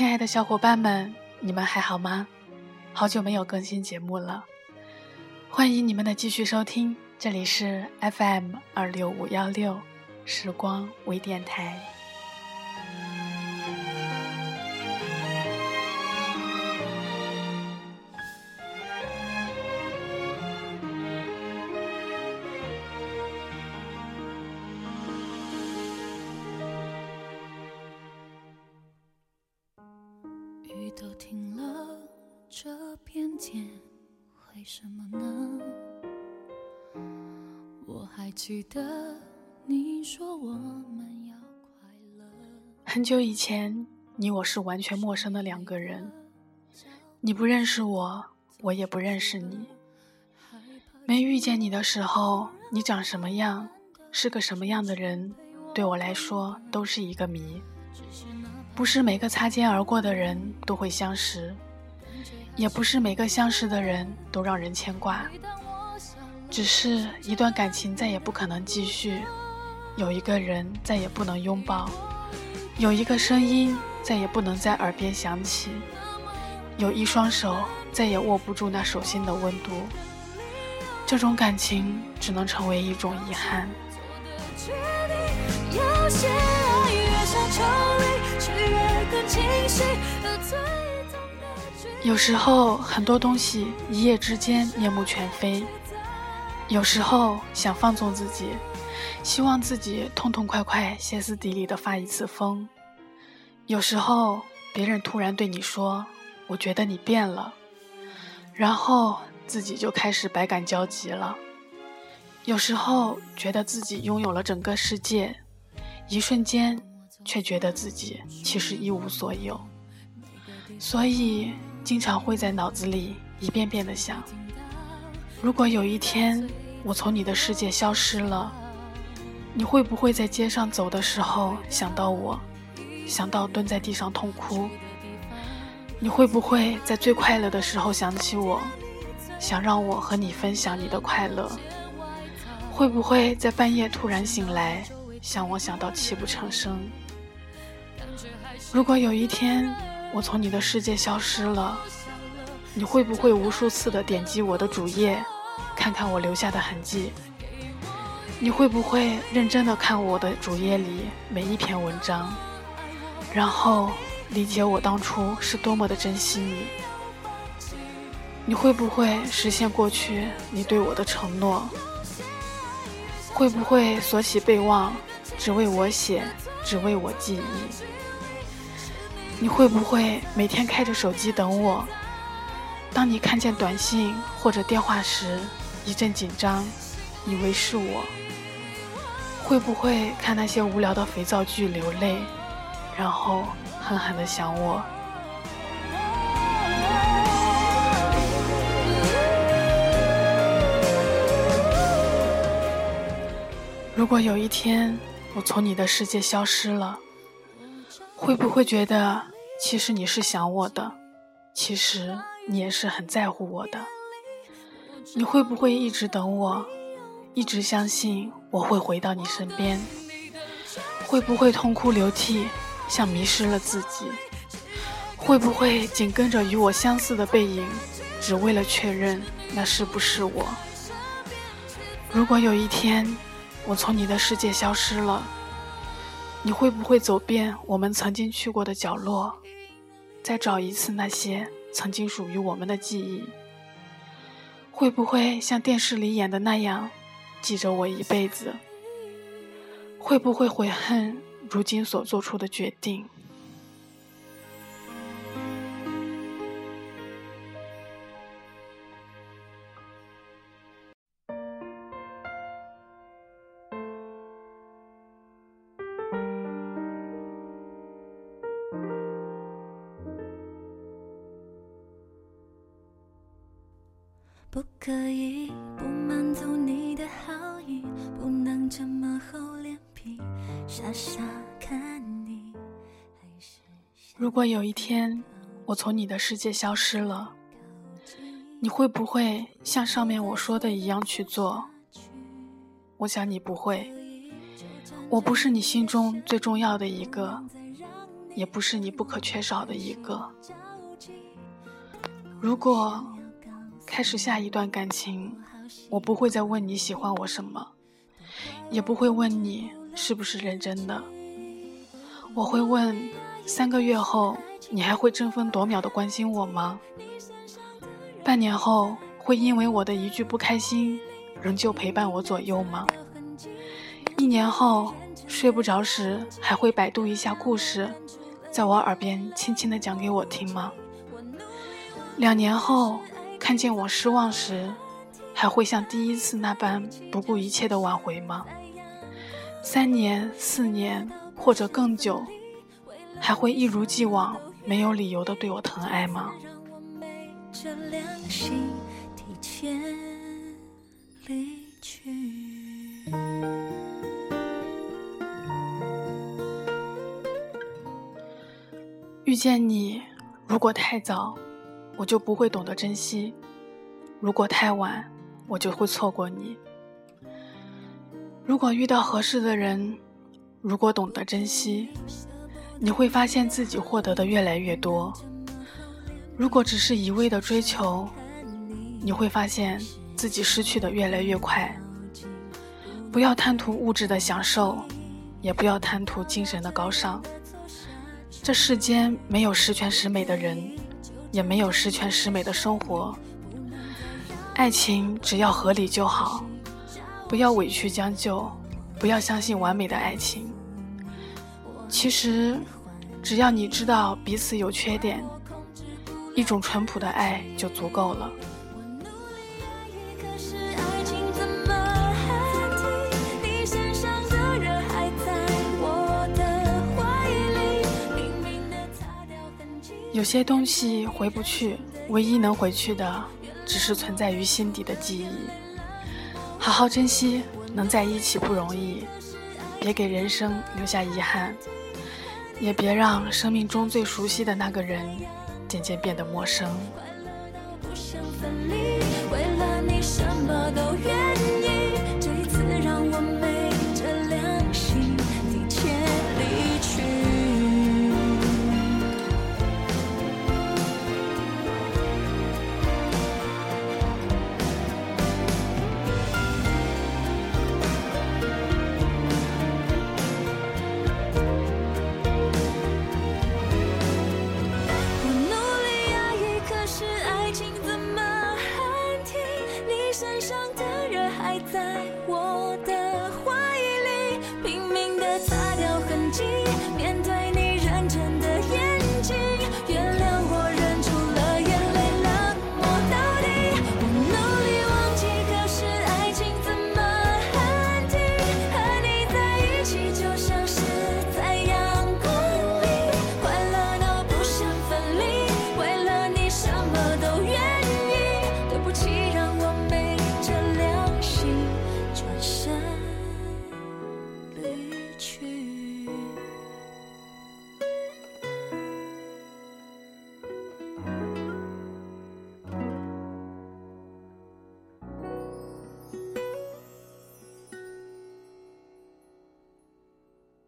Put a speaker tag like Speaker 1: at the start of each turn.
Speaker 1: 亲爱的小伙伴们，你们还好吗？好久没有更新节目了，欢迎你们的继续收听，这里是 FM 二六五幺六时光微电台。
Speaker 2: 都停了，这片天为什么呢？我还记得你说我们要快乐。
Speaker 1: 很久以前，你我是完全陌生的两个人，你不认识我，我也不认识你。没遇见你的时候，你长什么样，是个什么样的人，对我来说都是一个谜。不是每个擦肩而过的人都会相识，也不是每个相识的人都让人牵挂。只是一段感情再也不可能继续，有一个人再也不能拥抱，有一个声音再也不能在耳边响起，有一双手再也握不住那手心的温度。这种感情只能成为一种遗憾。有有时候很多东西一夜之间面目全非，有时候想放纵自己，希望自己痛痛快快、歇斯底里的发一次疯。有时候别人突然对你说：“我觉得你变了”，然后自己就开始百感交集了。有时候觉得自己拥有了整个世界，一瞬间。却觉得自己其实一无所有，所以经常会在脑子里一遍遍的想：如果有一天我从你的世界消失了，你会不会在街上走的时候想到我，想到蹲在地上痛哭？你会不会在最快乐的时候想起我，想让我和你分享你的快乐？会不会在半夜突然醒来，想我想到泣不成声？如果有一天我从你的世界消失了，你会不会无数次的点击我的主页，看看我留下的痕迹？你会不会认真的看我的主页里每一篇文章，然后理解我当初是多么的珍惜你？你会不会实现过去你对我的承诺？会不会锁起备忘，只为我写，只为我记忆？你会不会每天开着手机等我？当你看见短信或者电话时，一阵紧张，以为是我。会不会看那些无聊的肥皂剧流泪，然后狠狠的想我？如果有一天我从你的世界消失了，会不会觉得？其实你是想我的，其实你也是很在乎我的。你会不会一直等我，一直相信我会回到你身边？会不会痛哭流涕，像迷失了自己？会不会紧跟着与我相似的背影，只为了确认那是不是我？如果有一天我从你的世界消失了，你会不会走遍我们曾经去过的角落？再找一次那些曾经属于我们的记忆，会不会像电视里演的那样记着我一辈子？会不会悔恨如今所做出的决定？不可以不满足你的好意，不能这么厚脸皮，傻傻看你。如果有一天我从你的世界消失了，你会不会像上面我说的一样去做？我想你不会。我不是你心中最重要的一个，也不是你不可缺少的一个。如果开始下一段感情，我不会再问你喜欢我什么，也不会问你是不是认真的。我会问：三个月后，你还会争分夺秒的关心我吗？半年后，会因为我的一句不开心，仍旧陪伴我左右吗？一年后，睡不着时，还会百度一下故事，在我耳边轻轻的讲给我听吗？两年后，看见我失望时，还会像第一次那般不顾一切的挽回吗？三年、四年。或者更久，还会一如既往没有理由的对我疼爱吗？遇见你，如果太早，我就不会懂得珍惜；如果太晚，我就会错过你。如果遇到合适的人。如果懂得珍惜，你会发现自己获得的越来越多；如果只是一味的追求，你会发现自己失去的越来越快。不要贪图物质的享受，也不要贪图精神的高尚。这世间没有十全十美的人，也没有十全十美的生活。爱情只要合理就好，不要委屈将就。不要相信完美的爱情。其实，只要你知道彼此有缺点，一种淳朴的爱就足够了。有些东西回不去，唯一能回去的，只是存在于心底的记忆。好好珍惜。能在一起不容易，别给人生留下遗憾，也别让生命中最熟悉的那个人渐渐变得陌生。爱在我离去。